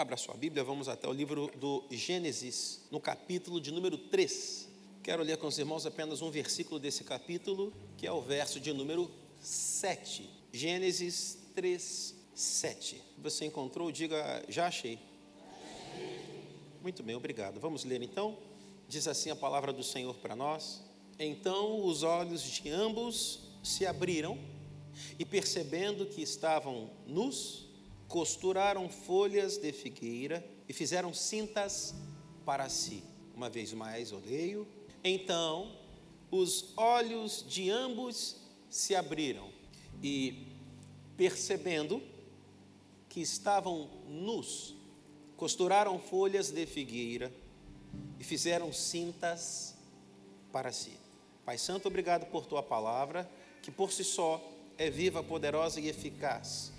Abra sua Bíblia, vamos até o livro do Gênesis, no capítulo de número 3. Quero ler com os irmãos apenas um versículo desse capítulo, que é o verso de número 7. Gênesis 3, 7. Você encontrou? Diga, já achei. Muito bem, obrigado. Vamos ler então. Diz assim a palavra do Senhor para nós. Então os olhos de ambos se abriram e, percebendo que estavam nus, costuraram folhas de figueira e fizeram cintas para si. Uma vez mais, eu leio. Então os olhos de ambos se abriram e, percebendo que estavam nus, costuraram folhas de figueira e fizeram cintas para si. Pai Santo, obrigado por tua palavra, que por si só é viva, poderosa e eficaz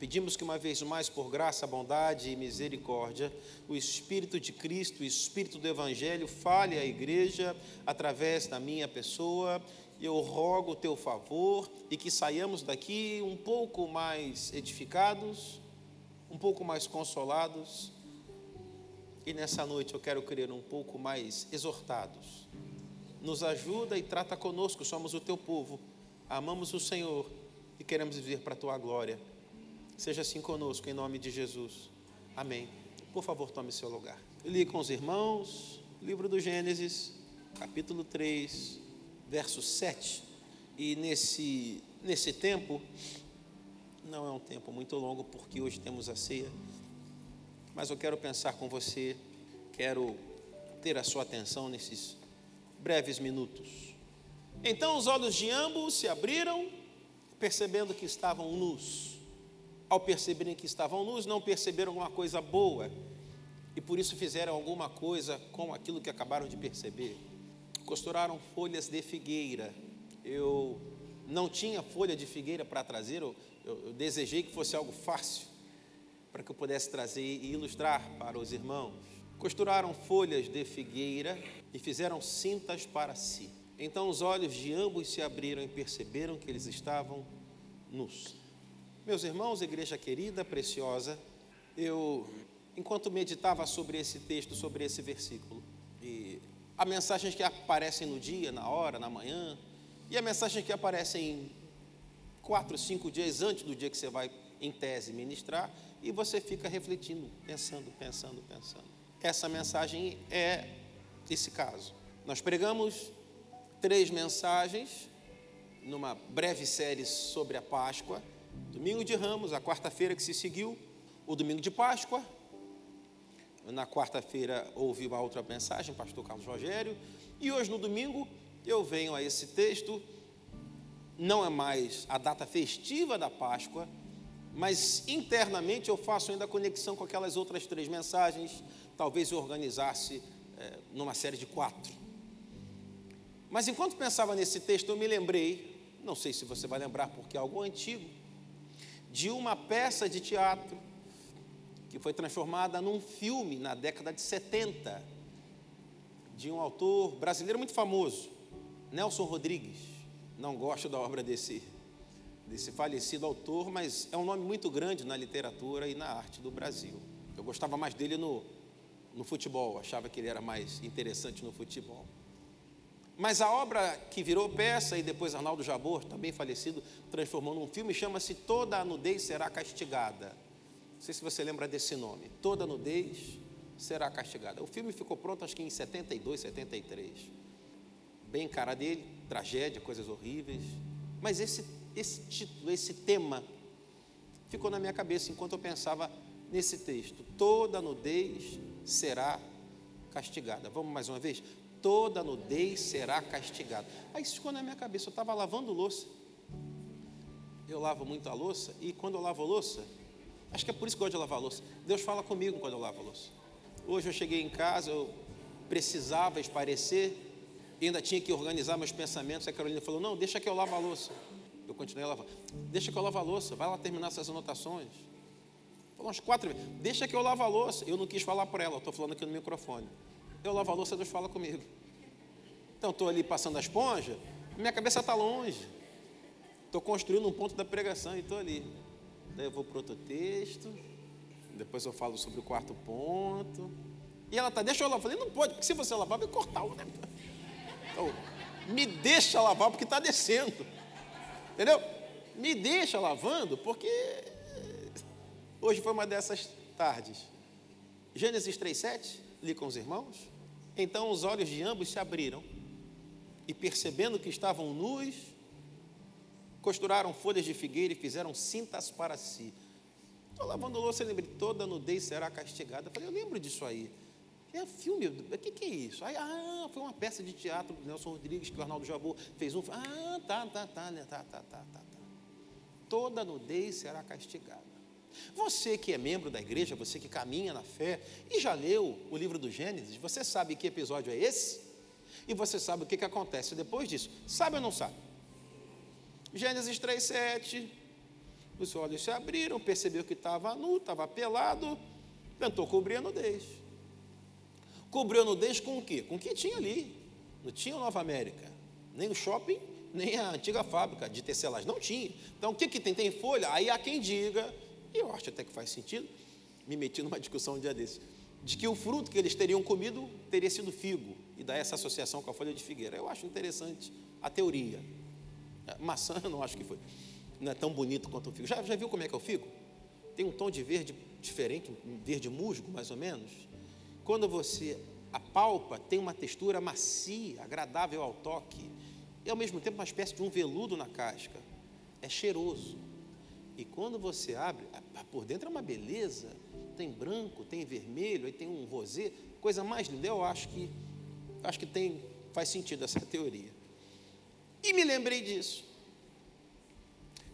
Pedimos que uma vez mais, por graça, bondade e misericórdia, o Espírito de Cristo, o Espírito do Evangelho, fale à igreja através da minha pessoa. Eu rogo o teu favor e que saiamos daqui um pouco mais edificados, um pouco mais consolados. E nessa noite eu quero crer um pouco mais exortados. Nos ajuda e trata conosco, somos o teu povo, amamos o Senhor e queremos viver para a tua glória. Seja assim conosco, em nome de Jesus. Amém. Por favor, tome seu lugar. Li com os irmãos, livro do Gênesis, capítulo 3, verso 7. E nesse, nesse tempo, não é um tempo muito longo, porque hoje temos a ceia, mas eu quero pensar com você, quero ter a sua atenção nesses breves minutos. Então os olhos de ambos se abriram, percebendo que estavam nus ao perceberem que estavam nus, não perceberam alguma coisa boa e por isso fizeram alguma coisa com aquilo que acabaram de perceber. Costuraram folhas de figueira. Eu não tinha folha de figueira para trazer, eu, eu, eu desejei que fosse algo fácil para que eu pudesse trazer e ilustrar para os irmãos. Costuraram folhas de figueira e fizeram cintas para si. Então os olhos de ambos se abriram e perceberam que eles estavam nus. Meus irmãos, igreja querida, preciosa, eu, enquanto meditava sobre esse texto, sobre esse versículo, e há mensagens que aparecem no dia, na hora, na manhã, e há mensagens que aparecem quatro, cinco dias antes do dia que você vai, em tese, ministrar, e você fica refletindo, pensando, pensando, pensando. Essa mensagem é esse caso. Nós pregamos três mensagens numa breve série sobre a Páscoa, Domingo de Ramos, a quarta-feira que se seguiu, o domingo de Páscoa. Na quarta-feira ouvi uma outra mensagem, pastor Carlos Rogério, e hoje no domingo eu venho a esse texto. Não é mais a data festiva da Páscoa, mas internamente eu faço ainda a conexão com aquelas outras três mensagens. Talvez eu organizasse é, numa série de quatro. Mas enquanto pensava nesse texto, eu me lembrei, não sei se você vai lembrar porque é algo antigo, de uma peça de teatro que foi transformada num filme na década de 70, de um autor brasileiro muito famoso, Nelson Rodrigues. Não gosto da obra desse, desse falecido autor, mas é um nome muito grande na literatura e na arte do Brasil. Eu gostava mais dele no, no futebol, achava que ele era mais interessante no futebol. Mas a obra que virou peça e depois Arnaldo Jabor, também falecido, transformou num filme, chama-se Toda a Nudez Será Castigada. Não sei se você lembra desse nome. Toda Nudez Será Castigada. O filme ficou pronto acho que em 72, 73. Bem cara dele, tragédia, coisas horríveis. Mas esse, esse título, esse tema, ficou na minha cabeça enquanto eu pensava nesse texto. Toda nudez será castigada. Vamos mais uma vez? Toda nudez será castigada. Aí isso ficou na minha cabeça, eu estava lavando louça. Eu lavo muito a louça, e quando eu lavo a louça, acho que é por isso que eu gosto de lavar a louça. Deus fala comigo quando eu lavo a louça. Hoje eu cheguei em casa, eu precisava esparecer, ainda tinha que organizar meus pensamentos. A Carolina falou: Não, deixa que eu lavo a louça. Eu continuei lavar. Deixa que eu lavo a louça, vai lá terminar essas anotações. Falou umas quatro vezes: Deixa que eu lavo a louça. Eu não quis falar para ela, estou falando aqui no microfone eu lavo a louça, Deus fala comigo. Então, estou ali passando a esponja, minha cabeça está longe. Estou construindo um ponto da pregação e estou ali. Daí eu vou para outro texto, Depois eu falo sobre o quarto ponto. E ela tá, deixa eu lavar. Eu falei, não pode, porque se você lavar, vai cortar o negócio. Então, me deixa lavar porque está descendo. Entendeu? Me deixa lavando porque hoje foi uma dessas tardes. Gênesis 3,7, li com os irmãos. Então os olhos de ambos se abriram e percebendo que estavam nus, costuraram folhas de figueira e fizeram cintas para si. Estou lavando louça, eu lembrei, toda nudez será castigada. Eu falei, eu lembro disso aí. É filme, o que, que, é isso? Aí, ah, foi uma peça de teatro do Nelson Rodrigues que o Arnaldo Jabor fez um. Ah, tá, tá, tá, né, tá, tá, tá, tá, tá. Toda nudez será castigada. Você que é membro da igreja, você que caminha na fé e já leu o livro do Gênesis, você sabe que episódio é esse? E você sabe o que, que acontece depois disso? Sabe ou não sabe? Gênesis 3,7. Os olhos se abriram, percebeu que estava nu, estava pelado, tentou cobrir a nudez. Cobriu a nudez com o quê? Com o que tinha ali. Não tinha Nova América, nem o shopping, nem a antiga fábrica de tecelagem. Não tinha. Então, o que, que tem? Tem folha? Aí há quem diga, e eu acho até que faz sentido, me meti numa discussão um dia desses, de que o fruto que eles teriam comido teria sido figo, e daí essa associação com a folha de figueira. Eu acho interessante a teoria. É, maçã, eu não acho que foi. Não é tão bonito quanto o figo. Já, já viu como é que é o figo? Tem um tom de verde diferente, um verde musgo, mais ou menos quando você apalpa, tem uma textura macia, agradável ao toque, e ao mesmo tempo uma espécie de um veludo na casca. É cheiroso. E quando você abre, por dentro é uma beleza. Tem branco, tem vermelho, aí tem um rosé, coisa mais linda. Eu acho que acho que tem faz sentido essa teoria. E me lembrei disso.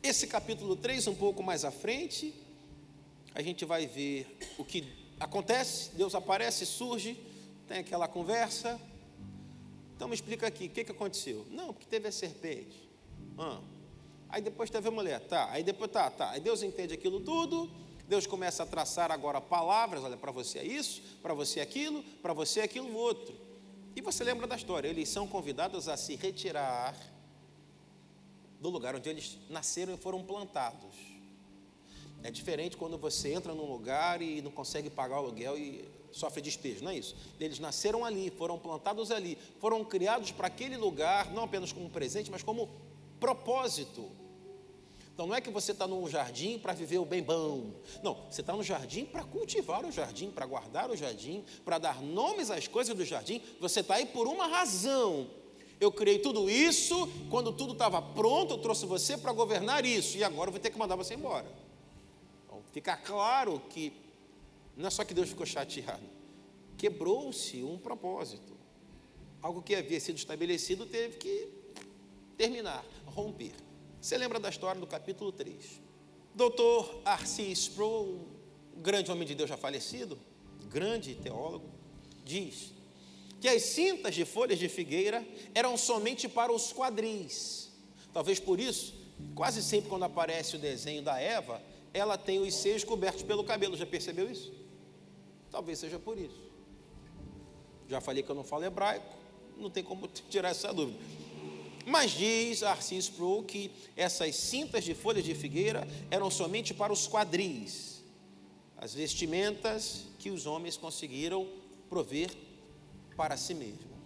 Esse capítulo 3, um pouco mais à frente, a gente vai ver o que acontece, Deus aparece, surge, tem aquela conversa. Então me explica aqui, o que, que aconteceu? Não, porque teve a serpente. Ah. Aí depois teve a mulher, tá. Aí depois tá, tá. Aí Deus entende aquilo tudo. Deus começa a traçar agora palavras, olha, para você é isso, para você é aquilo, para você é aquilo outro. E você lembra da história, eles são convidados a se retirar do lugar onde eles nasceram e foram plantados. É diferente quando você entra num lugar e não consegue pagar o aluguel e sofre despejo, não é isso? Eles nasceram ali, foram plantados ali, foram criados para aquele lugar, não apenas como presente, mas como propósito. Então não é que você está num jardim para viver o bem bom. Não, você está no jardim para cultivar o jardim, para guardar o jardim, para dar nomes às coisas do jardim. Você está aí por uma razão. Eu criei tudo isso, quando tudo estava pronto, eu trouxe você para governar isso, e agora eu vou ter que mandar você embora fica claro que não é só que Deus ficou chateado, quebrou-se um propósito. Algo que havia sido estabelecido teve que terminar, romper. Você lembra da história do capítulo 3? Doutor Arcis Sproul, grande homem de Deus já falecido, grande teólogo, diz que as cintas de folhas de figueira eram somente para os quadris. Talvez por isso, quase sempre quando aparece o desenho da Eva, ela tem os seios cobertos pelo cabelo. Já percebeu isso? Talvez seja por isso. Já falei que eu não falo hebraico, não tem como tirar essa dúvida. Mas diz Arcis Pro que essas cintas de folhas de figueira eram somente para os quadris, as vestimentas que os homens conseguiram prover para si mesmos.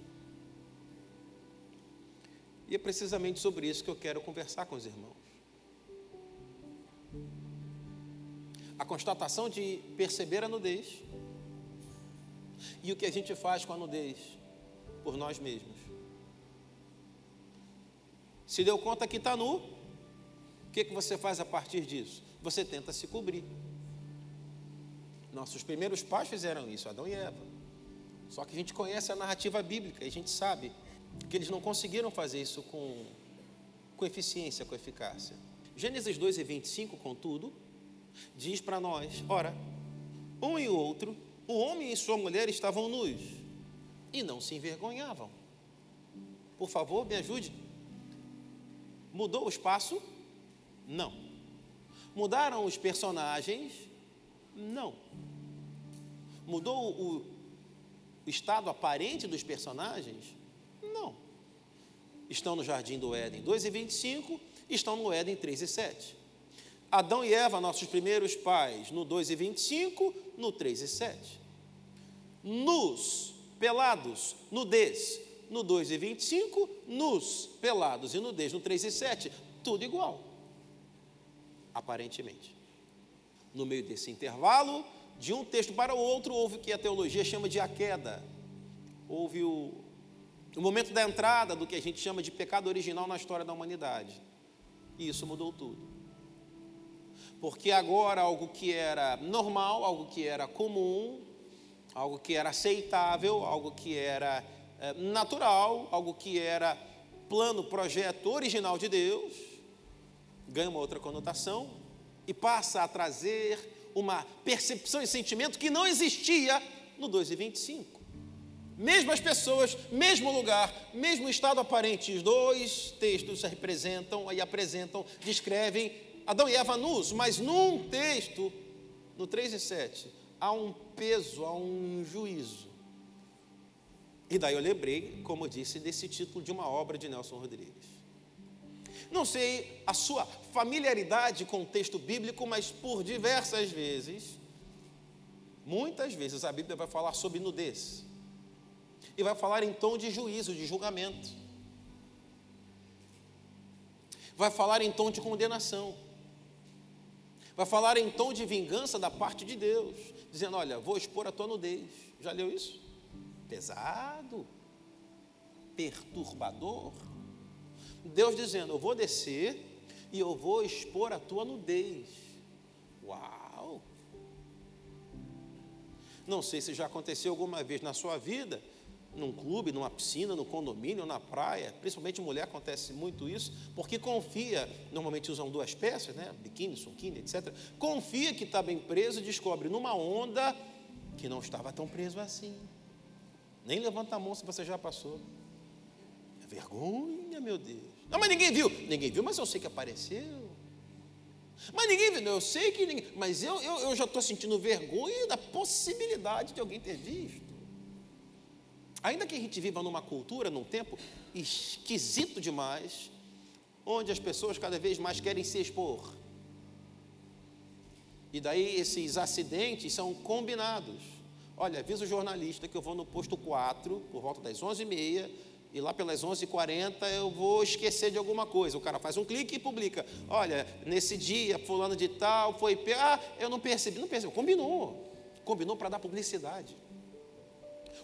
E é precisamente sobre isso que eu quero conversar com os irmãos. a constatação de perceber a nudez e o que a gente faz com a nudez por nós mesmos. Se deu conta que está nu, o que, que você faz a partir disso? Você tenta se cobrir. Nossos primeiros pais fizeram isso, Adão e Eva. Só que a gente conhece a narrativa bíblica e a gente sabe que eles não conseguiram fazer isso com, com eficiência, com eficácia. Gênesis 2 e 25, contudo, diz para nós: ora, um e o outro, o homem e sua mulher estavam nus e não se envergonhavam. Por favor, me ajude. Mudou o espaço? Não. Mudaram os personagens? Não. Mudou o estado aparente dos personagens? Não. Estão no jardim do Éden 2 e 25, estão no Éden 3 e 7. Adão e Eva, nossos primeiros pais, no 2 e 25, no 3 e 7. Nus, pelados, nudez, no 2 e 25, nus, pelados e nudez, no 3 e 7, tudo igual, aparentemente. No meio desse intervalo, de um texto para o outro, houve o que a teologia chama de a queda. Houve o, o momento da entrada do que a gente chama de pecado original na história da humanidade. E isso mudou tudo. Porque agora algo que era normal, algo que era comum, algo que era aceitável, algo que era natural, algo que era plano, projeto original de Deus, ganha uma outra conotação e passa a trazer uma percepção e sentimento que não existia no 2 e 25. Mesmas pessoas, mesmo lugar, mesmo estado aparente, os dois textos representam e apresentam, descrevem Adão e Eva nus, mas num texto, no 3 e 7, há um peso, há um juízo. E daí eu lembrei, como eu disse, desse título de uma obra de Nelson Rodrigues. Não sei a sua familiaridade com o texto bíblico, mas por diversas vezes, muitas vezes a Bíblia vai falar sobre nudez. E vai falar em tom de juízo, de julgamento. Vai falar em tom de condenação. Vai falar em tom de vingança da parte de Deus, dizendo: Olha, vou expor a tua nudez. Já leu isso? Pesado, perturbador. Deus dizendo: Eu vou descer e eu vou expor a tua nudez. Uau! Não sei se já aconteceu alguma vez na sua vida, num clube, numa piscina, no condomínio, na praia, principalmente mulher acontece muito isso, porque confia, normalmente usam duas peças, né? Biquíni, suquini, etc. Confia que está bem preso e descobre numa onda que não estava tão preso assim. Nem levanta a mão se você já passou. É vergonha, meu Deus. Não, mas ninguém viu. Ninguém viu, mas eu sei que apareceu. Mas ninguém viu, eu sei que ninguém. Mas eu, eu, eu já estou sentindo vergonha da possibilidade de alguém ter visto. Ainda que a gente viva numa cultura, num tempo esquisito demais, onde as pessoas cada vez mais querem se expor. E daí esses acidentes são combinados. Olha, avisa o jornalista que eu vou no posto 4, por volta das 11h30, e lá pelas 11h40 eu vou esquecer de alguma coisa. O cara faz um clique e publica. Olha, nesse dia, fulano de tal, foi... Ah, eu não percebi. Não percebi. Combinou. Combinou para dar publicidade.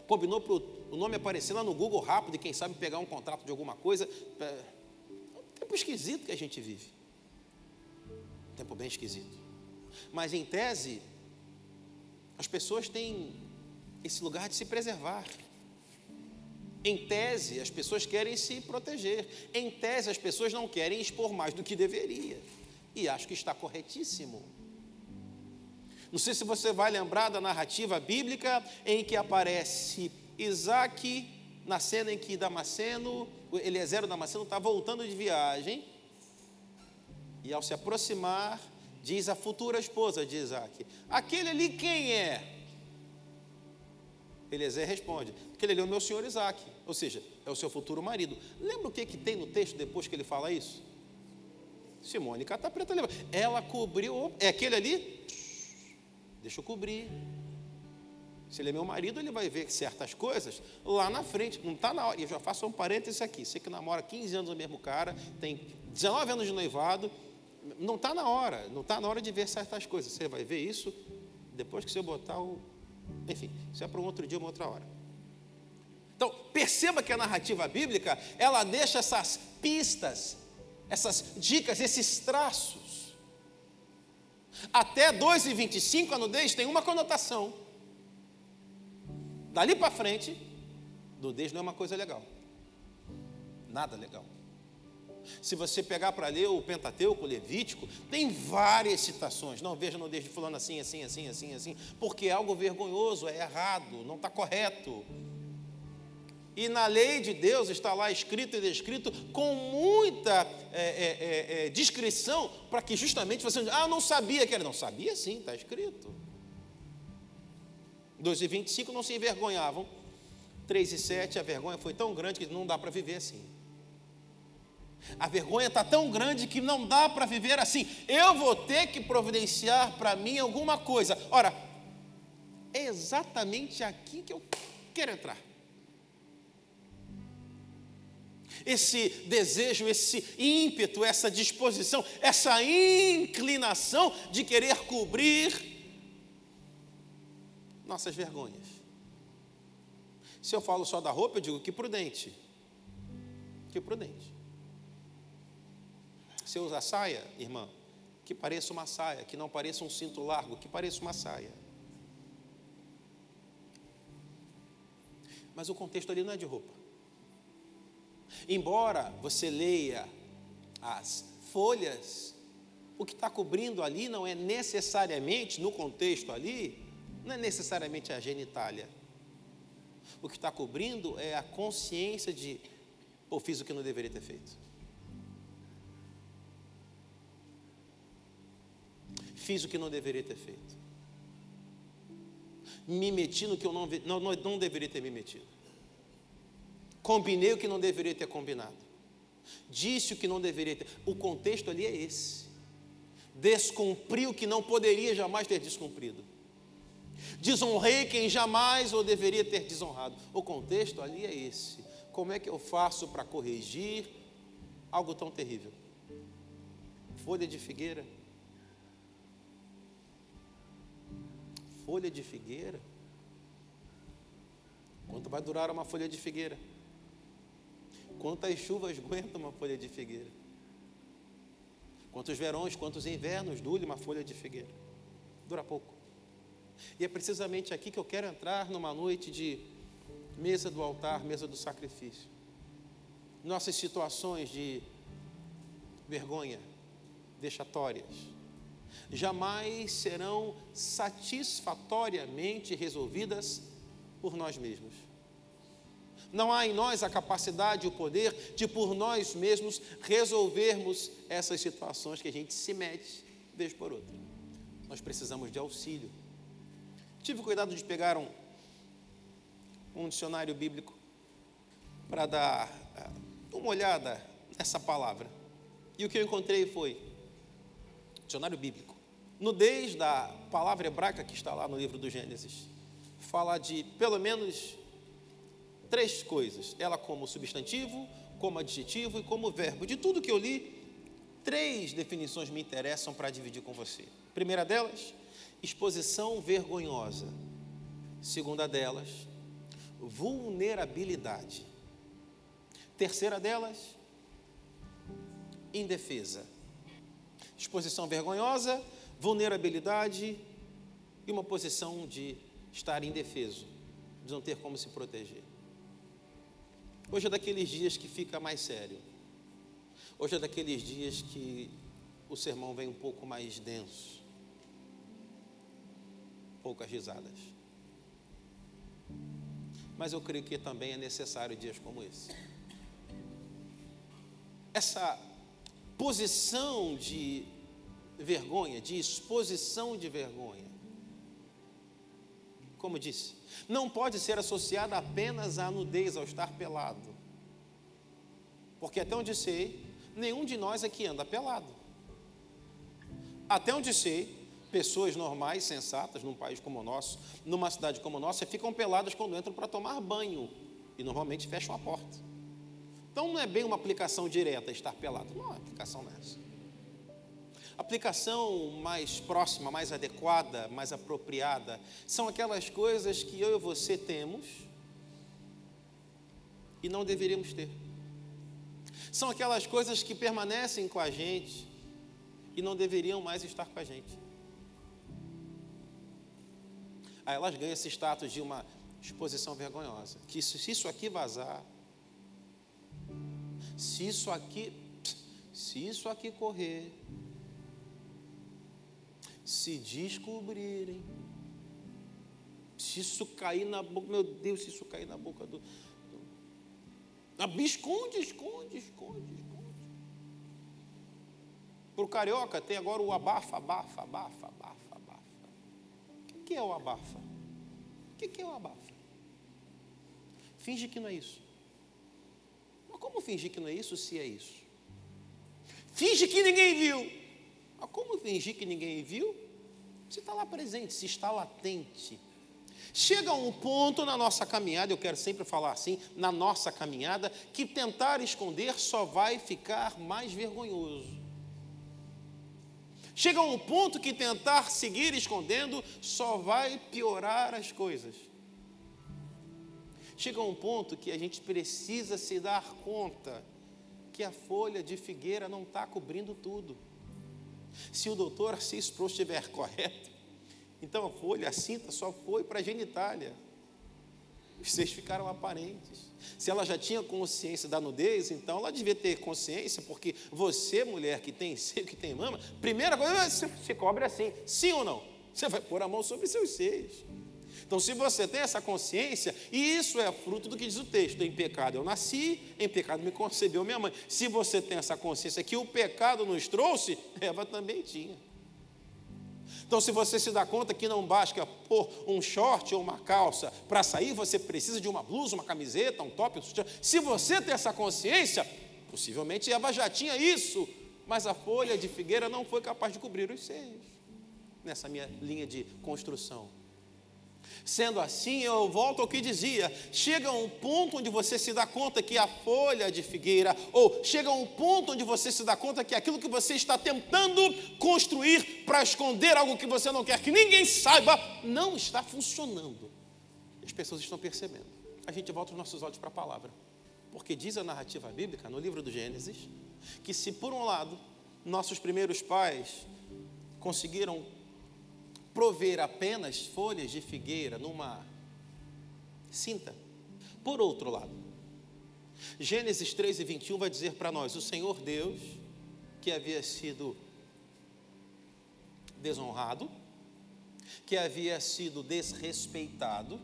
Combinou para o nome aparecer lá no Google rápido e quem sabe pegar um contrato de alguma coisa. É um tempo esquisito que a gente vive. Um tempo bem esquisito. Mas em tese, as pessoas têm esse lugar de se preservar. Em tese, as pessoas querem se proteger. Em tese, as pessoas não querem expor mais do que deveria. E acho que está corretíssimo. Não sei se você vai lembrar da narrativa bíblica em que aparece Isaac na cena em que Damasceno, Eliezer Damasceno está voltando de viagem. E ao se aproximar, diz a futura esposa de Isaac: Aquele ali quem é? Eliezer responde: Aquele ali é o meu senhor Isaac, ou seja, é o seu futuro marido. Lembra o que, que tem no texto depois que ele fala isso? Simone Cata Preta lembra. Ela cobriu. É aquele ali? Deixa eu cobrir. Se ele é meu marido, ele vai ver certas coisas lá na frente. Não está na hora. E eu já faço um parênteses aqui. Você que namora 15 anos o mesmo cara, tem 19 anos de noivado, não está na hora. Não está na hora de ver certas coisas. Você vai ver isso depois que você botar o enfim, isso é para um outro dia, uma outra hora. Então, perceba que a narrativa bíblica, ela deixa essas pistas, essas dicas, esses traços. Até 2 e 25, a nudez tem uma conotação. Dali para frente, nudez não é uma coisa legal. Nada legal. Se você pegar para ler o Pentateuco, o Levítico, tem várias citações. Não veja no deixe fulano assim, assim, assim, assim, assim, porque é algo vergonhoso, é errado, não está correto. E na lei de Deus está lá escrito e descrito com muita é, é, é, é descrição para que justamente você não ah, não sabia que era. Não sabia sim, está escrito. 2 e 25 não se envergonhavam. 3 e 7, a vergonha foi tão grande que não dá para viver assim. A vergonha está tão grande que não dá para viver assim. Eu vou ter que providenciar para mim alguma coisa. Ora, é exatamente aqui que eu quero entrar. Esse desejo, esse ímpeto, essa disposição, essa inclinação de querer cobrir nossas vergonhas. Se eu falo só da roupa, eu digo que prudente. Que prudente. Eu usar saia, irmã, que pareça uma saia, que não pareça um cinto largo, que pareça uma saia. Mas o contexto ali não é de roupa. Embora você leia as folhas, o que está cobrindo ali não é necessariamente, no contexto ali, não é necessariamente a genitália. O que está cobrindo é a consciência de, pô, fiz o que não deveria ter feito. Fiz o que não deveria ter feito. Me meti no que eu não, não, não deveria ter me metido. Combinei o que não deveria ter combinado. Disse o que não deveria ter. O contexto ali é esse. Descumpri o que não poderia jamais ter descumprido. Desonrei quem jamais ou deveria ter desonrado. O contexto ali é esse. Como é que eu faço para corrigir algo tão terrível? Folha de figueira. Folha de figueira. Quanto vai durar uma folha de figueira? Quantas chuvas aguenta uma folha de figueira? Quantos verões, quantos invernos dure uma folha de figueira? Dura pouco. E é precisamente aqui que eu quero entrar numa noite de mesa do altar, mesa do sacrifício. Nossas situações de vergonha, vexatórias, jamais serão satisfatoriamente resolvidas por nós mesmos. Não há em nós a capacidade e o poder de, por nós mesmos, resolvermos essas situações que a gente se mete vez por outra. Nós precisamos de auxílio Tive cuidado de pegar um, um dicionário bíblico para dar ah, uma olhada nessa palavra. E o que eu encontrei foi dicionário bíblico. Nudez da palavra hebraica que está lá no livro do Gênesis fala de pelo menos três coisas. Ela como substantivo, como adjetivo e como verbo. De tudo que eu li, três definições me interessam para dividir com você. primeira delas, exposição vergonhosa. Segunda delas, vulnerabilidade. Terceira delas, indefesa. Exposição vergonhosa, vulnerabilidade e uma posição de estar indefeso, de não ter como se proteger. Hoje é daqueles dias que fica mais sério. Hoje é daqueles dias que o sermão vem um pouco mais denso poucas risadas. Mas eu creio que também é necessário dias como esse. Essa posição de vergonha, de exposição de vergonha, como disse, não pode ser associada apenas à nudez, ao estar pelado. Porque até onde sei, nenhum de nós aqui anda pelado. Até onde sei, pessoas normais, sensatas, num país como o nosso, numa cidade como a nossa, ficam peladas quando entram para tomar banho e normalmente fecham a porta. Então não é bem uma aplicação direta estar pelado, não é aplicação nessa. Aplicação mais próxima, mais adequada, mais apropriada, são aquelas coisas que eu e você temos e não deveríamos ter. São aquelas coisas que permanecem com a gente e não deveriam mais estar com a gente. Aí elas ganham esse status de uma exposição vergonhosa. Que se isso aqui vazar, se isso aqui, se isso aqui correr, se descobrirem, se isso cair na boca, meu Deus, se isso cair na boca do. do esconde, esconde, esconde, esconde. Para o carioca tem agora o abafa, abafa, abafa, abafa que é o abafa? O que é o abafa? Finge que não é isso. Como fingir que não é isso se é isso? Finge que ninguém viu. Mas como fingir que ninguém viu? Se está lá presente, se está latente. Chega um ponto na nossa caminhada, eu quero sempre falar assim, na nossa caminhada, que tentar esconder só vai ficar mais vergonhoso. Chega um ponto que tentar seguir escondendo só vai piorar as coisas. Chega um ponto que a gente precisa se dar conta que a folha de figueira não está cobrindo tudo. Se o doutor Assis Pro estiver correto, então a folha, a cinta só foi para a genitália. Seios ficaram aparentes. Se ela já tinha consciência da nudez, então ela devia ter consciência, porque você, mulher que tem seio, que tem mama, primeira coisa, você se cobre assim, sim ou não? Você vai pôr a mão sobre seus seios. Então, se você tem essa consciência, e isso é fruto do que diz o texto: em pecado eu nasci, em pecado me concebeu minha mãe. Se você tem essa consciência que o pecado nos trouxe, Eva também tinha. Então, se você se dá conta que não basta pôr um short ou uma calça para sair, você precisa de uma blusa, uma camiseta, um top, um sutiã. Se você tem essa consciência, possivelmente Eva já tinha isso, mas a folha de figueira não foi capaz de cobrir os seios, nessa minha linha de construção. Sendo assim, eu volto ao que dizia: chega um ponto onde você se dá conta que a folha de figueira, ou chega um ponto onde você se dá conta que aquilo que você está tentando construir para esconder algo que você não quer que ninguém saiba, não está funcionando. As pessoas estão percebendo. A gente volta os nossos olhos para a palavra, porque diz a narrativa bíblica, no livro do Gênesis, que se por um lado nossos primeiros pais conseguiram prover apenas folhas de figueira numa cinta. Por outro lado, Gênesis 13, 21 vai dizer para nós: o Senhor Deus, que havia sido desonrado, que havia sido desrespeitado,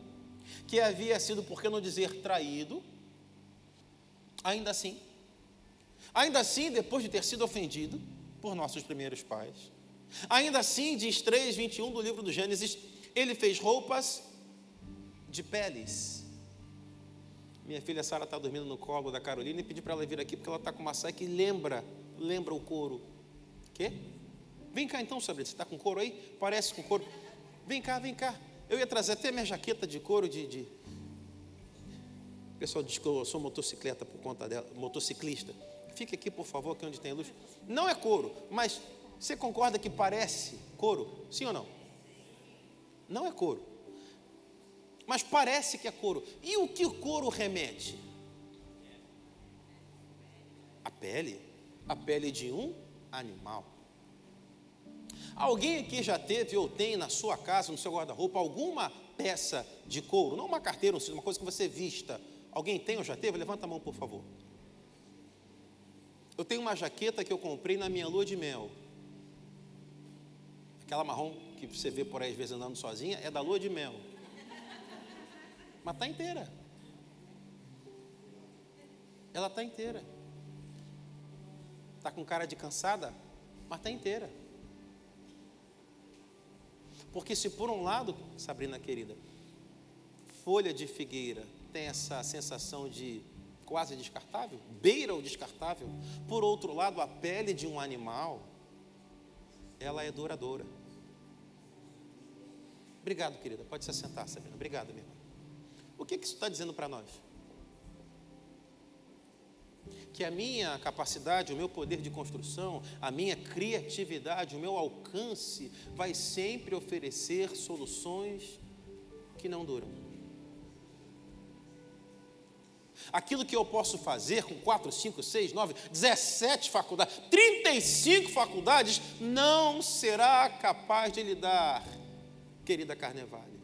que havia sido, por que não dizer, traído, ainda assim, ainda assim, depois de ter sido ofendido por nossos primeiros pais, Ainda assim, diz 3, 21 do livro do Gênesis, ele fez roupas de peles. Minha filha Sara está dormindo no colo da Carolina e pedi para ela vir aqui porque ela está com uma saia que lembra, lembra o couro. Quê? Vem cá então, Sabrina, você está com couro aí? Parece com couro. Vem cá, vem cá. Eu ia trazer até minha jaqueta de couro de, de... O pessoal diz que eu sou motocicleta por conta dela, motociclista. Fique aqui, por favor, aqui onde tem luz. Não é couro, mas você concorda que parece couro? Sim ou não? Não é couro. Mas parece que é couro. E o que o couro remete? A pele. A pele de um animal. Alguém aqui já teve ou tem na sua casa, no seu guarda-roupa, alguma peça de couro? Não uma carteira, uma coisa que você vista. Alguém tem ou já teve? Levanta a mão, por favor. Eu tenho uma jaqueta que eu comprei na minha lua de mel. Aquela marrom que você vê por aí às vezes andando sozinha é da lua de mel. Mas está inteira. Ela está inteira. Está com cara de cansada, mas está inteira. Porque se por um lado, Sabrina querida, folha de figueira tem essa sensação de quase descartável, beira o descartável, por outro lado, a pele de um animal, ela é duradoura. Obrigado, querida. Pode se assentar, Sabrina. Obrigado, minha irmã. O que, que isso está dizendo para nós? Que a minha capacidade, o meu poder de construção, a minha criatividade, o meu alcance vai sempre oferecer soluções que não duram. Aquilo que eu posso fazer com 4, 5, 6, 9, 17 faculdades, 35 faculdades, não será capaz de lhe dar querida Carnevale,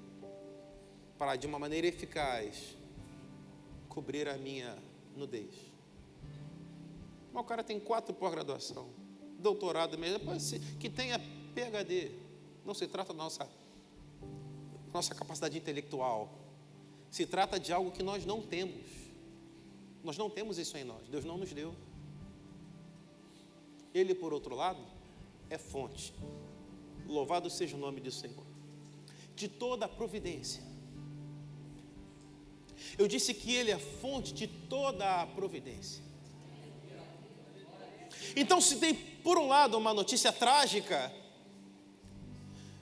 para de uma maneira eficaz cobrir a minha nudez. Mas o cara tem quatro pós-graduação, doutorado mesmo, que tenha PhD. Não se trata da nossa, nossa capacidade intelectual. Se trata de algo que nós não temos. Nós não temos isso em nós. Deus não nos deu. Ele, por outro lado, é fonte. Louvado seja o nome do Senhor de toda a providência. Eu disse que Ele é fonte de toda a providência. Então, se tem, por um lado, uma notícia trágica,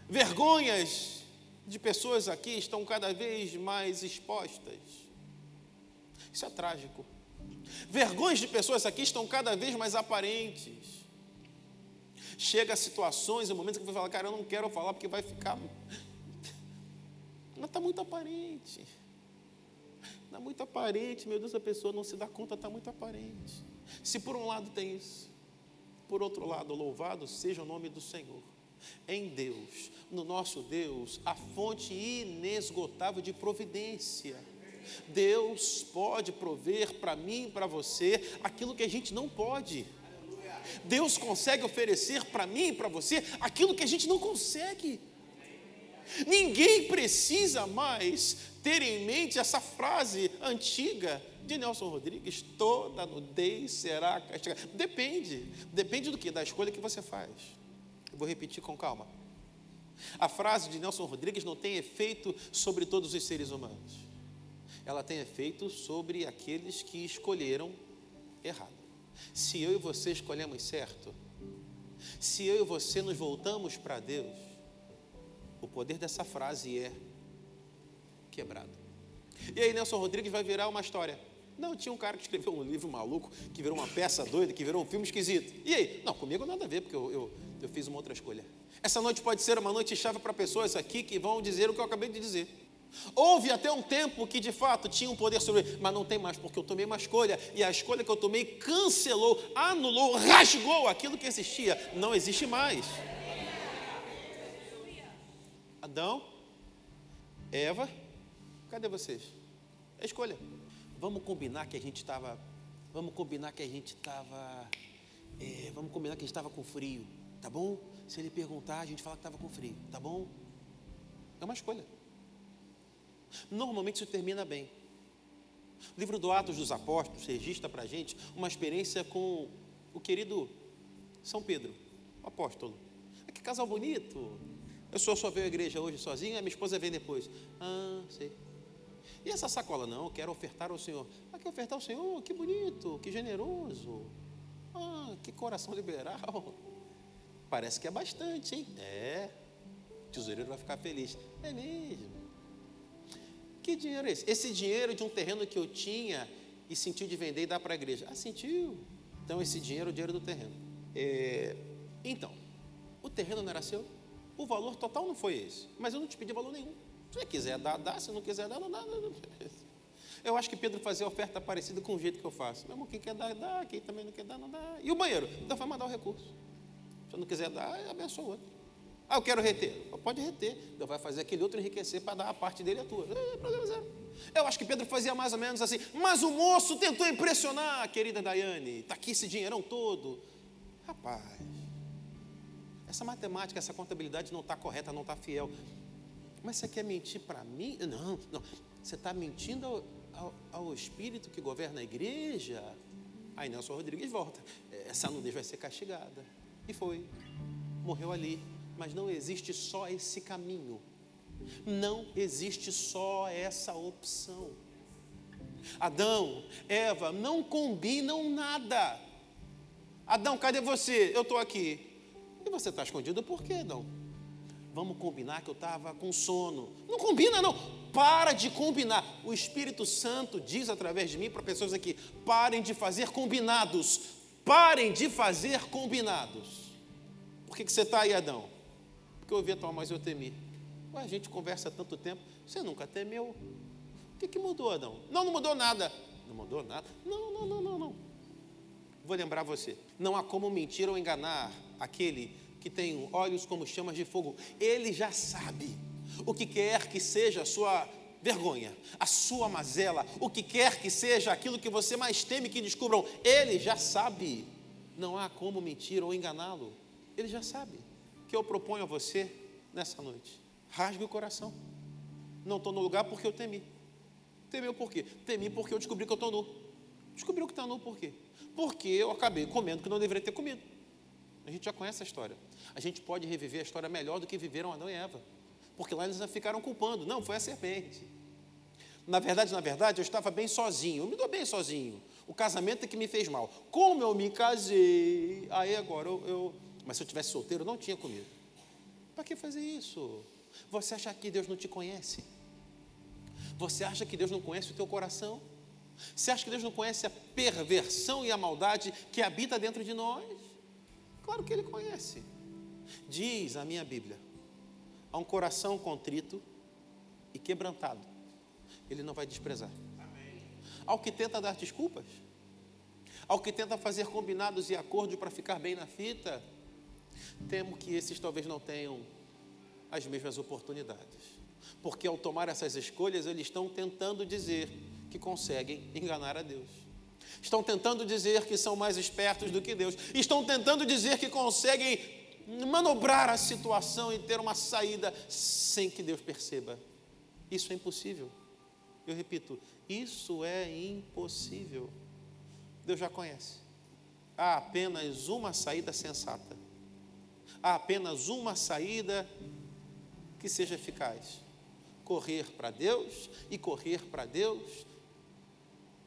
vergonhas de pessoas aqui estão cada vez mais expostas. Isso é trágico. Vergonhas de pessoas aqui estão cada vez mais aparentes. Chega a situações, e momentos que você fala, cara, eu não quero falar porque vai ficar. Mas está muito aparente. Está muito aparente, meu Deus, a pessoa não se dá conta, está muito aparente. Se por um lado tem isso, por outro lado, louvado seja o nome do Senhor. Em Deus, no nosso Deus, a fonte inesgotável de providência. Deus pode prover para mim e para você aquilo que a gente não pode. Deus consegue oferecer para mim e para você aquilo que a gente não consegue. Ninguém precisa mais ter em mente essa frase antiga de Nelson Rodrigues: toda nudez será castigada. Depende, depende do que? Da escolha que você faz. Eu vou repetir com calma. A frase de Nelson Rodrigues não tem efeito sobre todos os seres humanos. Ela tem efeito sobre aqueles que escolheram errado. Se eu e você escolhemos certo, se eu e você nos voltamos para Deus, o poder dessa frase é quebrado. E aí Nelson Rodrigues vai virar uma história. Não, tinha um cara que escreveu um livro maluco, que virou uma peça doida, que virou um filme esquisito. E aí? Não, comigo nada a ver, porque eu, eu, eu fiz uma outra escolha. Essa noite pode ser uma noite chave para pessoas aqui que vão dizer o que eu acabei de dizer. Houve até um tempo que de fato tinha um poder sobre mas não tem mais, porque eu tomei uma escolha, e a escolha que eu tomei cancelou, anulou, rasgou aquilo que existia, não existe mais. Adão, Eva, cadê vocês? É escolha. Vamos combinar que a gente estava. Vamos combinar que a gente estava. É, vamos combinar que a gente estava com frio, tá bom? Se ele perguntar, a gente fala que estava com frio, tá bom? É uma escolha. Normalmente isso termina bem. O livro do Atos dos Apóstolos registra para a gente uma experiência com o querido São Pedro, o apóstolo. Ah, que casal bonito. Eu só, veio à igreja hoje sozinho, a minha esposa vem depois. Ah, sei. E essa sacola? Não, eu quero ofertar ao Senhor. Ah, quer ofertar ao Senhor? Que bonito, que generoso. Ah, que coração liberal. Parece que é bastante, hein? É. O tesoureiro vai ficar feliz. É mesmo. Que dinheiro é esse? Esse dinheiro de um terreno que eu tinha e sentiu de vender e dar para a igreja. Ah, sentiu. Então, esse dinheiro é o dinheiro do terreno. É... Então, o terreno não era seu? O valor total não foi esse. Mas eu não te pedi valor nenhum. Se você quiser dar, dá. Se não quiser dar, não dá. Não, Eu acho que Pedro fazia oferta parecida com o jeito que eu faço. Meu quem quer dar, dá. Quem também não quer dar, não dá. E o banheiro? Então vai mandar o recurso. Se não quiser dar, abençoa o outro. Ah, eu quero reter. Pode reter. Deus vai fazer aquele outro enriquecer para dar a parte dele a tua. É, problema zero. Eu acho que Pedro fazia mais ou menos assim. Mas o moço tentou impressionar a querida Daiane. Está aqui esse dinheirão todo. Rapaz, essa matemática, essa contabilidade não está correta, não está fiel. Mas você quer mentir para mim? Não, não. Você está mentindo ao, ao, ao, espírito que governa a igreja? Aí Nelson Rodrigues volta. Essa nudez vai ser castigada. E foi. Morreu ali. Mas não existe só esse caminho. Não existe só essa opção. Adão, Eva, não combinam nada. Adão, cadê você? Eu estou aqui. E você está escondido por quê, Adão? Vamos combinar que eu estava com sono. Não combina, não. Para de combinar. O Espírito Santo diz através de mim para pessoas aqui: parem de fazer combinados. Parem de fazer combinados. Por que, que você está aí, Adão? Porque eu ouvi a tua voz e eu temi. Ué, a gente conversa há tanto tempo, você nunca temeu. O que, que mudou, Adão? Não, não mudou nada. Não mudou nada? Não, não, não, não, não. Vou lembrar você. Não há como mentir ou enganar aquele que tem olhos como chamas de fogo. Ele já sabe o que quer que seja a sua vergonha, a sua mazela, o que quer que seja aquilo que você mais teme que descubram, ele já sabe. Não há como mentir ou enganá-lo. Ele já sabe que eu proponho a você nessa noite. Rasgue o coração. Não estou no lugar porque eu temi. Temeu por quê? Temi porque eu descobri que eu estou nu. Descobriu que está nu por quê? Porque eu acabei comendo que não deveria ter comido. A gente já conhece a história. A gente pode reviver a história melhor do que viveram Adão e Eva. Porque lá eles ficaram culpando. Não, foi a serpente. Na verdade, na verdade, eu estava bem sozinho. Eu me dou bem sozinho. O casamento é que me fez mal. Como eu me casei, aí agora eu, eu mas se eu tivesse solteiro, não tinha comido. Para que fazer isso? Você acha que Deus não te conhece? Você acha que Deus não conhece o teu coração? Você acha que Deus não conhece a perversão e a maldade que habita dentro de nós? Claro que Ele conhece. Diz a minha Bíblia: a um coração contrito e quebrantado, Ele não vai desprezar. Ao que tenta dar desculpas, ao que tenta fazer combinados e acordos para ficar bem na fita, temo que esses talvez não tenham as mesmas oportunidades. Porque ao tomar essas escolhas, eles estão tentando dizer que conseguem enganar a Deus. Estão tentando dizer que são mais espertos do que Deus. Estão tentando dizer que conseguem manobrar a situação e ter uma saída sem que Deus perceba. Isso é impossível. Eu repito, isso é impossível. Deus já conhece. Há apenas uma saída sensata. Há apenas uma saída que seja eficaz correr para Deus e correr para Deus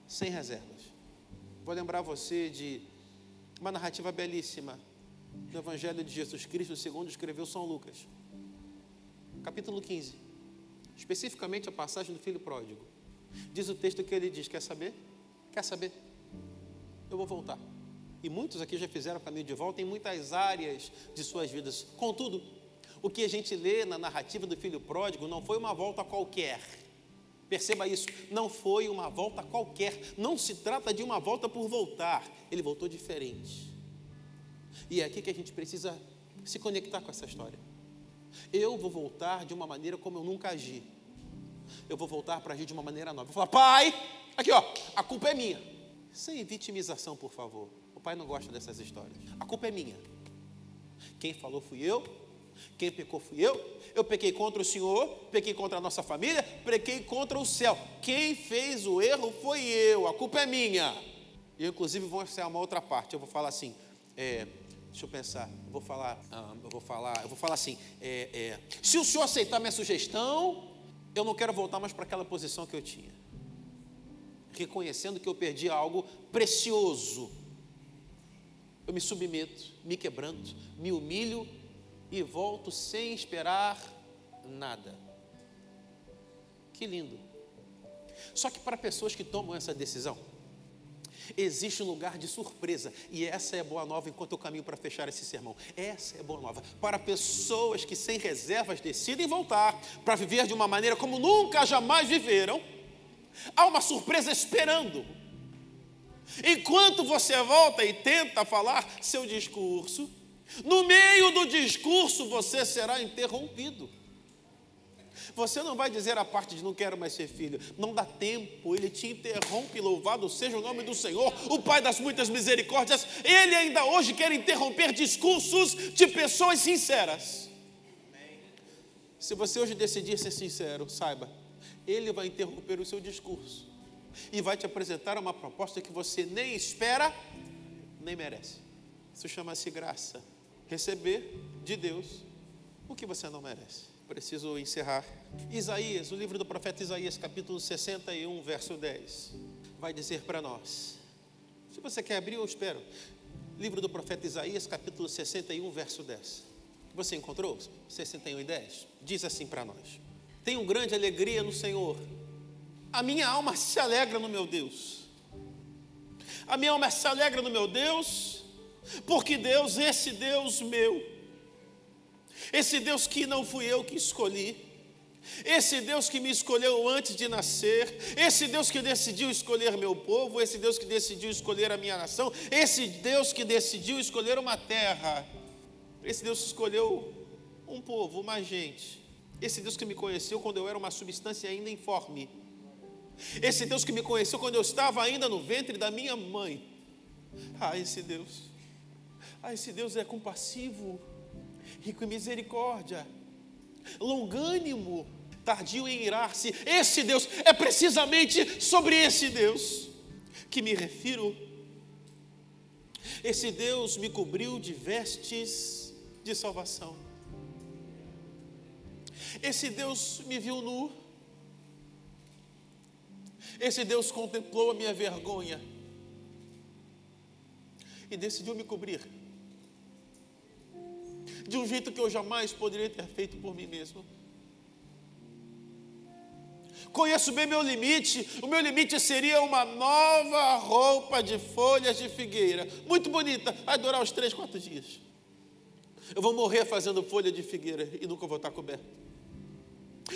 sem reservas. Vou lembrar você de uma narrativa belíssima do Evangelho de Jesus Cristo, segundo escreveu São Lucas, capítulo 15, especificamente a passagem do filho pródigo. Diz o texto que ele diz: Quer saber? Quer saber? Eu vou voltar. E muitos aqui já fizeram o caminho de volta em muitas áreas de suas vidas. Contudo, o que a gente lê na narrativa do filho pródigo não foi uma volta qualquer. Perceba isso, não foi uma volta qualquer, não se trata de uma volta por voltar, ele voltou diferente. E é aqui que a gente precisa se conectar com essa história. Eu vou voltar de uma maneira como eu nunca agi. Eu vou voltar para agir de uma maneira nova. Vou falar, pai, aqui ó, a culpa é minha. Sem vitimização, por favor. O pai não gosta dessas histórias. A culpa é minha. Quem falou fui eu, quem pecou fui eu. Eu pequei contra o Senhor, pequei contra a nossa família, pequei contra o céu. Quem fez o erro foi eu, a culpa é minha. Eu, inclusive, vou ensinar uma outra parte. Eu vou falar assim, é, deixa eu pensar, eu vou falar, ah, eu vou falar, eu vou falar assim, é, é, se o senhor aceitar minha sugestão, eu não quero voltar mais para aquela posição que eu tinha. Reconhecendo que eu perdi algo precioso. Eu me submeto, me quebranto, me humilho e volto sem esperar nada. Que lindo. Só que para pessoas que tomam essa decisão, existe um lugar de surpresa, e essa é a boa nova enquanto eu caminho para fechar esse sermão. Essa é a boa nova. Para pessoas que sem reservas decidem voltar para viver de uma maneira como nunca jamais viveram, há uma surpresa esperando. Enquanto você volta e tenta falar seu discurso, no meio do discurso você será interrompido. Você não vai dizer a parte de não quero mais ser filho, não dá tempo, ele te interrompe, louvado seja o nome do Senhor, o Pai das muitas misericórdias, ele ainda hoje quer interromper discursos de pessoas sinceras. Se você hoje decidir ser sincero, saiba, ele vai interromper o seu discurso e vai te apresentar uma proposta que você nem espera, nem merece. Isso chama-se graça receber de Deus o que você não merece. Preciso encerrar. Isaías, o livro do profeta Isaías, capítulo 61, verso 10, vai dizer para nós. Se você quer abrir, eu espero. Livro do profeta Isaías, capítulo 61, verso 10. Você encontrou? 61 e 10. Diz assim para nós: Tenho grande alegria no Senhor. A minha alma se alegra no meu Deus. A minha alma se alegra no meu Deus porque Deus, esse Deus meu, esse Deus que não fui eu que escolhi, esse Deus que me escolheu antes de nascer, esse Deus que decidiu escolher meu povo, esse Deus que decidiu escolher a minha nação, esse Deus que decidiu escolher uma terra, esse Deus que escolheu um povo, uma gente, esse Deus que me conheceu quando eu era uma substância ainda informe, esse Deus que me conheceu quando eu estava ainda no ventre da minha mãe, ah, esse Deus ah, esse Deus é compassivo, rico em misericórdia, longânimo, tardio em irar-se. Esse Deus é precisamente sobre esse Deus que me refiro. Esse Deus me cobriu de vestes de salvação. Esse Deus me viu nu. Esse Deus contemplou a minha vergonha e decidiu me cobrir. De um jeito que eu jamais poderia ter feito por mim mesmo. Conheço bem meu limite. O meu limite seria uma nova roupa de folhas de figueira. Muito bonita. Vai durar uns três, quatro dias. Eu vou morrer fazendo folha de figueira e nunca vou estar coberto.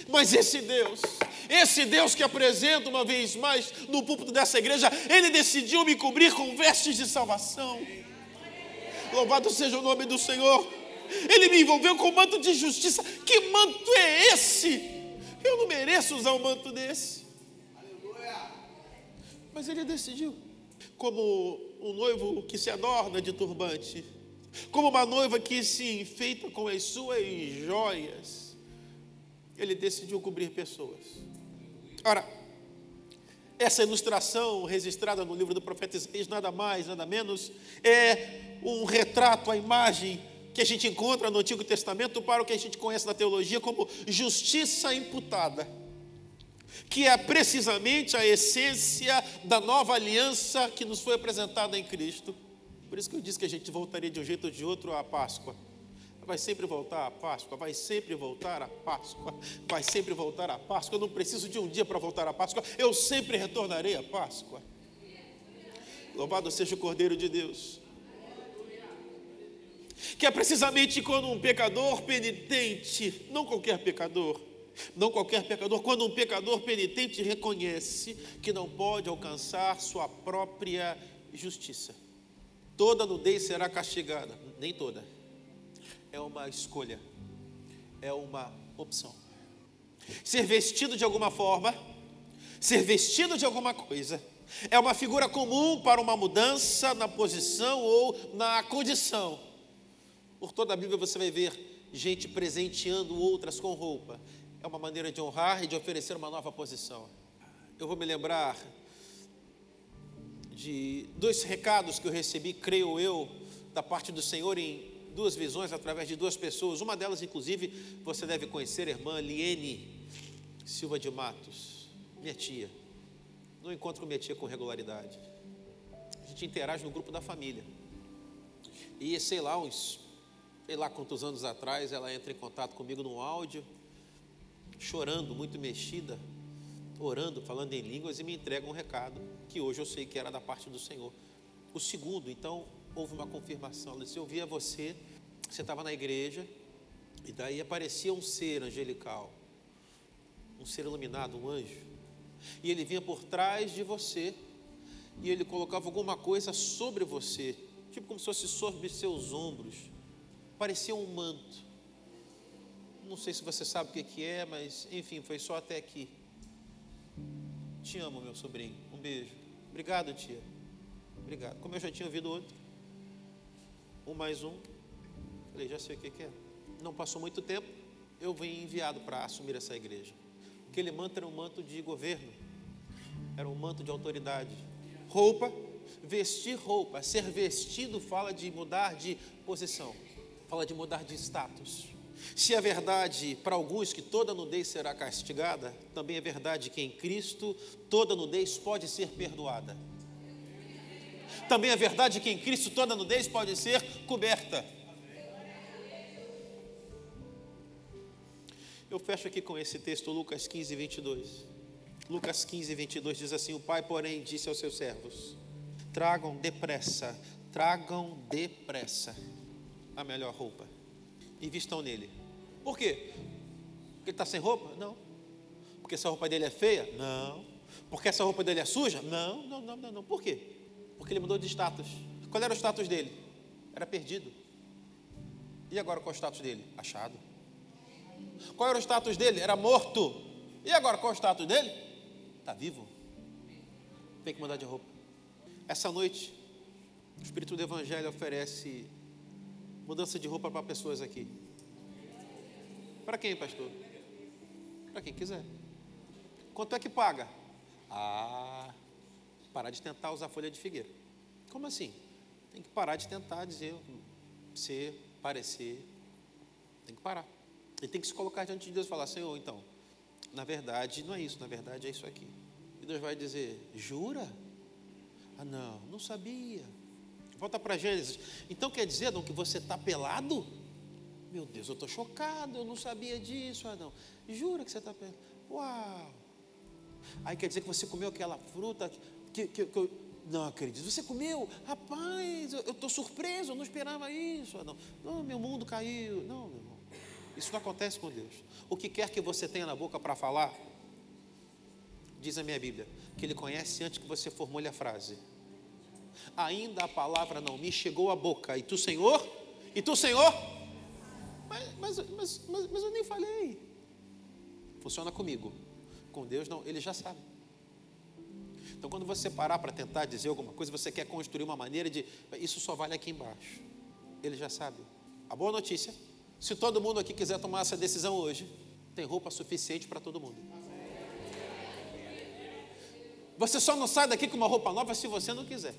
Mas esse Deus, esse Deus que apresenta uma vez mais no púlpito dessa igreja, ele decidiu me cobrir com vestes de salvação. Louvado seja o nome do Senhor. Ele me envolveu com manto de justiça. Que manto é esse? Eu não mereço usar um manto desse. Mas ele decidiu. Como um noivo que se adorna de turbante, como uma noiva que se enfeita com as suas joias, ele decidiu cobrir pessoas. Ora, essa ilustração registrada no livro do profeta Isaías, nada mais, nada menos, é um retrato, a imagem que a gente encontra no Antigo Testamento para o que a gente conhece na teologia como justiça imputada, que é precisamente a essência da nova aliança que nos foi apresentada em Cristo. Por isso que eu disse que a gente voltaria de um jeito ou de outro à Páscoa. Vai sempre voltar à Páscoa, vai sempre voltar à Páscoa, vai sempre voltar à Páscoa. Eu não preciso de um dia para voltar à Páscoa, eu sempre retornarei à Páscoa. Louvado seja o Cordeiro de Deus que é precisamente quando um pecador penitente, não qualquer pecador, não qualquer pecador, quando um pecador penitente reconhece que não pode alcançar sua própria justiça. Toda nudez será castigada, nem toda. É uma escolha, é uma opção. Ser vestido de alguma forma, ser vestido de alguma coisa, é uma figura comum para uma mudança na posição ou na condição por toda a Bíblia você vai ver gente presenteando outras com roupa. É uma maneira de honrar e de oferecer uma nova posição. Eu vou me lembrar de dois recados que eu recebi, creio eu, da parte do Senhor em duas visões através de duas pessoas. Uma delas, inclusive, você deve conhecer, a irmã Liene Silva de Matos, minha tia. Não encontro com minha tia com regularidade. A gente interage no grupo da família. E sei lá, uns sei lá quantos anos atrás, ela entra em contato comigo no áudio, chorando, muito mexida, orando, falando em línguas e me entrega um recado que hoje eu sei que era da parte do Senhor. O segundo, então, houve uma confirmação. Ela disse: Eu via você, você estava na igreja, e daí aparecia um ser angelical, um ser iluminado, um anjo, e ele vinha por trás de você, e ele colocava alguma coisa sobre você, tipo como se fosse sobre seus ombros parecia um manto. Não sei se você sabe o que é, mas enfim, foi só até aqui. Te amo, meu sobrinho. Um beijo. Obrigado, tia. Obrigado. Como eu já tinha ouvido outro, um mais um, falei, já sei o que é. Não passou muito tempo, eu vim enviado para assumir essa igreja. Aquele manto era um manto de governo, era um manto de autoridade. Roupa, vestir roupa, ser vestido fala de mudar de posição fala de mudar de status. Se é verdade para alguns que toda nudez será castigada, também é verdade que em Cristo toda nudez pode ser perdoada. Também é verdade que em Cristo toda nudez pode ser coberta. Eu fecho aqui com esse texto, Lucas 15, 22. Lucas 15, 22 diz assim: O pai, porém, disse aos seus servos: Tragam depressa, tragam depressa a melhor roupa e vistam nele. Por quê? Porque ele está sem roupa? Não. Porque essa roupa dele é feia? Não. Porque essa roupa dele é suja? Não, não, não, não, não. Por quê? Porque ele mudou de status. Qual era o status dele? Era perdido. E agora qual é o status dele? Achado. Qual era o status dele? Era morto. E agora qual é o status dele? Está vivo. Tem que mudar de roupa. Essa noite, o Espírito do Evangelho oferece Mudança de roupa para pessoas aqui. Para quem, pastor? Para quem quiser. Quanto é que paga? Ah, parar de tentar usar folha de figueira. Como assim? Tem que parar de tentar dizer, ser, parecer. Tem que parar. E tem que se colocar diante de Deus e falar: Senhor, então, na verdade, não é isso, na verdade é isso aqui. E Deus vai dizer: Jura? Ah, não, não sabia. Volta para Gênesis. Então quer dizer, Adão, que você está pelado? Meu Deus, eu estou chocado, eu não sabia disso, Adão. Jura que você está pelado? Uau! Aí quer dizer que você comeu aquela fruta que, que, que eu não acredito. Você comeu? Rapaz, eu estou surpreso, eu não esperava isso. Adão. Não, meu mundo caiu. Não, meu irmão. Isso não acontece com Deus. O que quer que você tenha na boca para falar, diz a minha Bíblia, que Ele conhece antes que você formule a frase. Ainda a palavra não me chegou à boca. E tu, Senhor? E tu, Senhor? Mas, mas, mas, mas, eu nem falei. Funciona comigo. Com Deus, não. Ele já sabe. Então, quando você parar para tentar dizer alguma coisa, você quer construir uma maneira de. Isso só vale aqui embaixo. Ele já sabe. A boa notícia: se todo mundo aqui quiser tomar essa decisão hoje, tem roupa suficiente para todo mundo. Você só não sai daqui com uma roupa nova se você não quiser.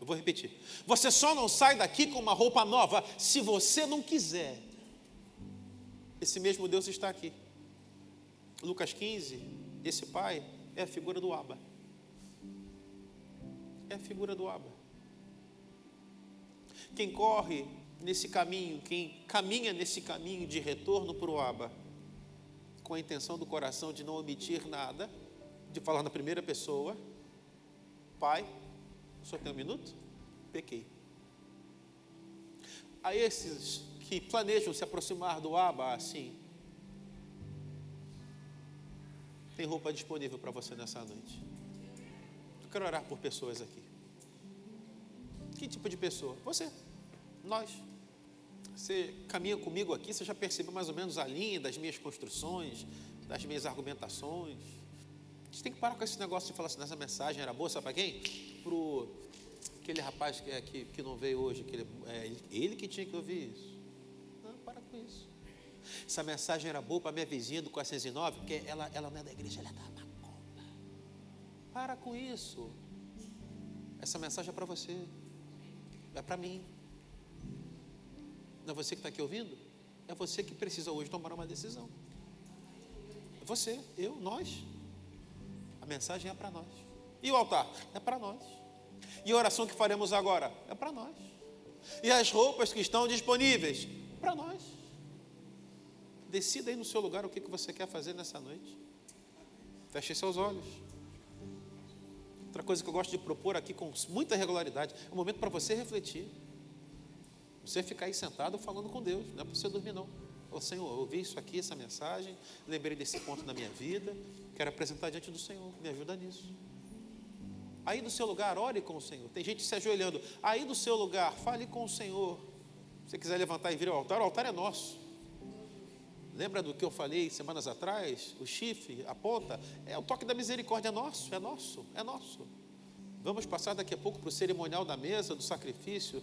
Eu vou repetir. Você só não sai daqui com uma roupa nova se você não quiser. Esse mesmo Deus está aqui. Lucas 15, esse pai é a figura do Aba. É a figura do Aba. Quem corre nesse caminho, quem caminha nesse caminho de retorno para o Aba, com a intenção do coração de não omitir nada, de falar na primeira pessoa, Pai, só tem um minuto? Pequei. A esses que planejam se aproximar do Aba assim, tem roupa disponível para você nessa noite. Eu quero orar por pessoas aqui. Que tipo de pessoa? Você, nós. Você caminha comigo aqui, você já percebeu mais ou menos a linha das minhas construções, das minhas argumentações. Gente tem que parar com esse negócio de falar assim, nessa mensagem era boa, sabe para quem? Para aquele rapaz que, é, que, que não veio hoje, que ele, é, ele que tinha que ouvir isso. Não, para com isso. Essa mensagem era boa para minha vizinha do 409, porque ela, ela não é da igreja, ela é da macumba. Para com isso. Essa mensagem é para você. É para mim. Não é você que está aqui ouvindo? É você que precisa hoje tomar uma decisão. É você, eu, nós. Mensagem é para nós. E o altar? É para nós. E a oração que faremos agora? É para nós. E as roupas que estão disponíveis? Para nós. Decida aí no seu lugar o que você quer fazer nessa noite. Feche seus olhos. Outra coisa que eu gosto de propor aqui com muita regularidade é um momento para você refletir. Você ficar aí sentado falando com Deus, não é para você dormir, não. Ô Senhor, eu ouvi isso aqui, essa mensagem, lembrei desse ponto na minha vida, quero apresentar diante do Senhor, me ajuda nisso. Aí do seu lugar, ore com o Senhor. Tem gente se ajoelhando. Aí do seu lugar, fale com o Senhor. Se você quiser levantar e vir ao altar, o altar é nosso. Lembra do que eu falei semanas atrás? O chifre, a ponta, é o toque da misericórdia, é nosso, é nosso, é nosso. Vamos passar daqui a pouco para o cerimonial da mesa, do sacrifício.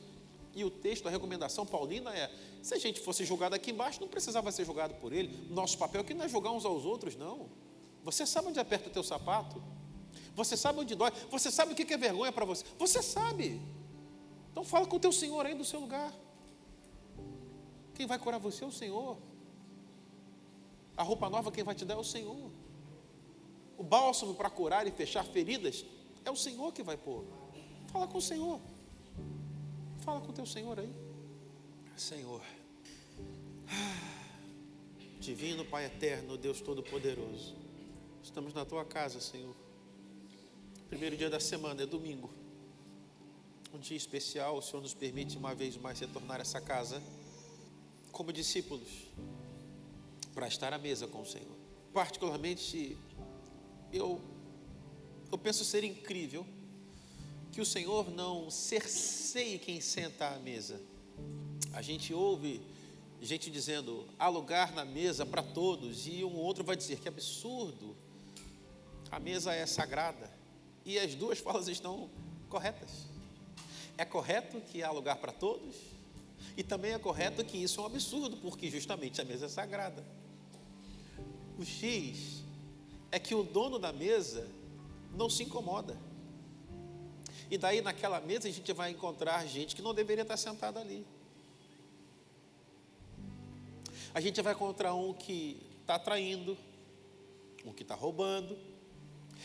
E o texto, a recomendação paulina é: se a gente fosse julgado aqui embaixo, não precisava ser julgado por ele. Nosso papel aqui não é julgar uns aos outros, não. Você sabe onde aperta o teu sapato? Você sabe onde dói? Você sabe o que é vergonha para você? Você sabe. Então fala com o teu Senhor aí do seu lugar. Quem vai curar você é o Senhor. A roupa nova quem vai te dar é o Senhor. O bálsamo para curar e fechar feridas é o Senhor que vai pôr. Fala com o Senhor. Fala com o teu Senhor aí. Senhor. Divino Pai eterno, Deus Todo-Poderoso. Estamos na tua casa, Senhor. Primeiro dia da semana é domingo. Um dia especial, o Senhor nos permite uma vez mais retornar a essa casa como discípulos para estar à mesa com o Senhor. Particularmente, eu, eu penso ser incrível que o Senhor não cerceie quem senta à mesa. A gente ouve gente dizendo há lugar na mesa para todos, e um outro vai dizer que absurdo, a mesa é sagrada, e as duas falas estão corretas. É correto que há lugar para todos, e também é correto que isso é um absurdo, porque justamente a mesa é sagrada. O X é que o dono da mesa não se incomoda. E daí naquela mesa a gente vai encontrar gente que não deveria estar sentada ali. A gente vai encontrar um que está traindo, um que está roubando,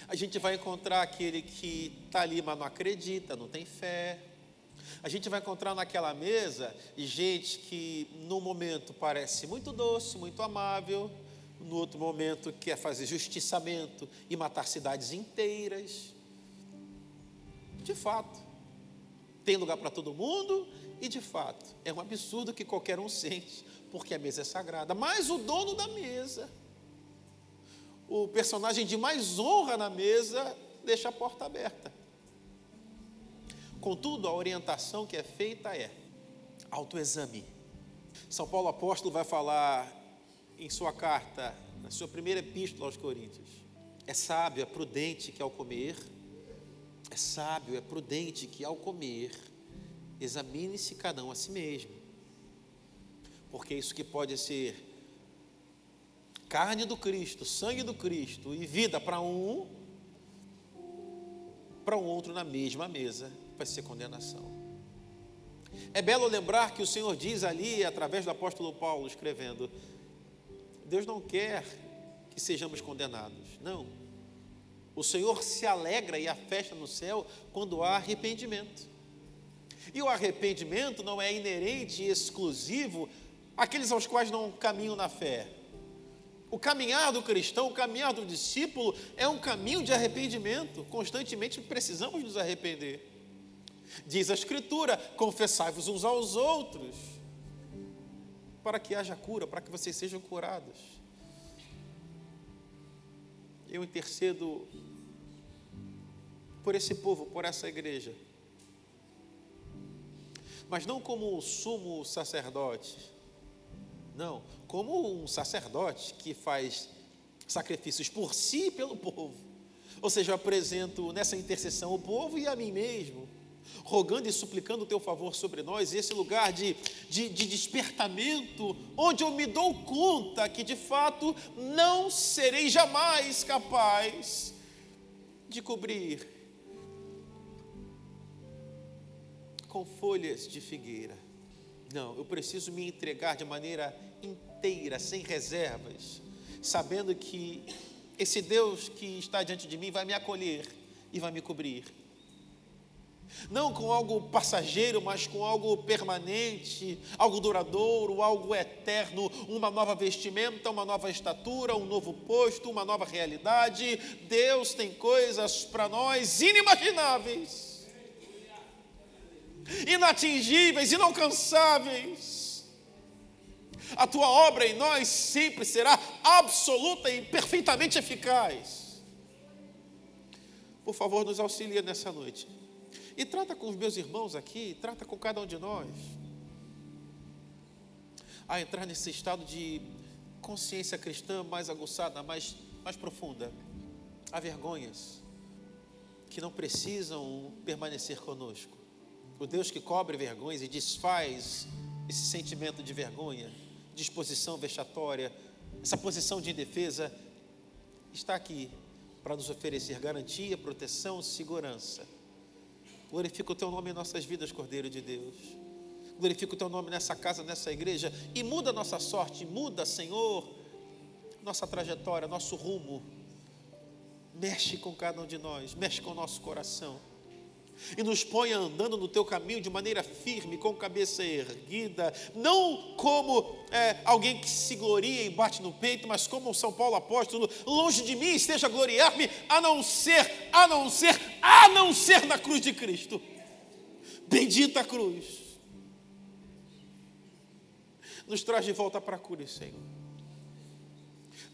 A gente vai encontrar aquele que está ali, mas não acredita, não tem fé. A gente vai encontrar naquela mesa gente que, no momento, parece muito doce, muito amável, no outro momento, quer fazer justiçamento e matar cidades inteiras. De fato, tem lugar para todo mundo e, de fato, é um absurdo que qualquer um sente, porque a mesa é sagrada. Mas o dono da mesa, o personagem de mais honra na mesa, deixa a porta aberta. Contudo, a orientação que é feita é autoexame. São Paulo apóstolo vai falar em sua carta, na sua primeira epístola aos Coríntios. É sábio, é prudente que ao comer, é sábio, é prudente que ao comer, examine-se cada um a si mesmo. Porque isso que pode ser carne do Cristo, sangue do Cristo e vida para um, para um outro na mesma mesa, vai ser condenação. É belo lembrar que o Senhor diz ali, através do apóstolo Paulo, escrevendo: Deus não quer que sejamos condenados, não. O Senhor se alegra e a festa no céu quando há arrependimento. E o arrependimento não é inerente e exclusivo àqueles aos quais não caminham na fé. O caminhar do cristão, o caminhar do discípulo é um caminho de arrependimento. Constantemente precisamos nos arrepender. Diz a Escritura: confessai-vos uns aos outros, para que haja cura, para que vocês sejam curados. Eu intercedo por esse povo, por essa igreja, mas não como um sumo sacerdote, não, como um sacerdote que faz sacrifícios por si e pelo povo. Ou seja, eu apresento nessa intercessão o povo e a mim mesmo rogando e suplicando o teu favor sobre nós, esse lugar de, de, de despertamento, onde eu me dou conta que de fato não serei jamais capaz de cobrir com folhas de figueira. Não, eu preciso me entregar de maneira inteira, sem reservas, sabendo que esse Deus que está diante de mim vai me acolher e vai me cobrir não com algo passageiro, mas com algo permanente, algo duradouro, algo eterno, uma nova vestimenta, uma nova estatura, um novo posto, uma nova realidade. Deus tem coisas para nós inimagináveis, inatingíveis, inalcançáveis. A tua obra em nós sempre será absoluta e perfeitamente eficaz. Por favor, nos auxilia nessa noite. E trata com os meus irmãos aqui, trata com cada um de nós. A entrar nesse estado de consciência cristã mais aguçada, mais, mais profunda. Há vergonhas que não precisam permanecer conosco. O Deus que cobre vergonhas e desfaz esse sentimento de vergonha, disposição vexatória, essa posição de defesa, está aqui para nos oferecer garantia, proteção, segurança Glorifica o teu nome em nossas vidas, Cordeiro de Deus. Glorifica o teu nome nessa casa, nessa igreja. E muda a nossa sorte, muda, Senhor, nossa trajetória, nosso rumo. Mexe com cada um de nós, mexe com o nosso coração e nos ponha andando no teu caminho de maneira firme, com cabeça erguida, não como é, alguém que se gloria e bate no peito, mas como São Paulo apóstolo, longe de mim esteja gloriar-me, a não ser, a não ser, a não ser na cruz de Cristo. Bendita cruz. Nos traz de volta para a cruz, Senhor.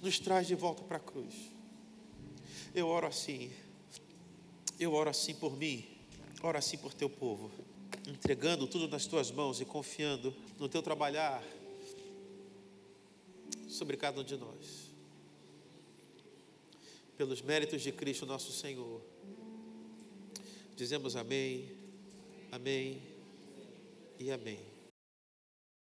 Nos traz de volta para a cruz. Eu oro assim. Eu oro assim por mim Ora assim por teu povo, entregando tudo nas tuas mãos e confiando no teu trabalhar sobre cada um de nós. Pelos méritos de Cristo nosso Senhor. Dizemos amém, amém e amém.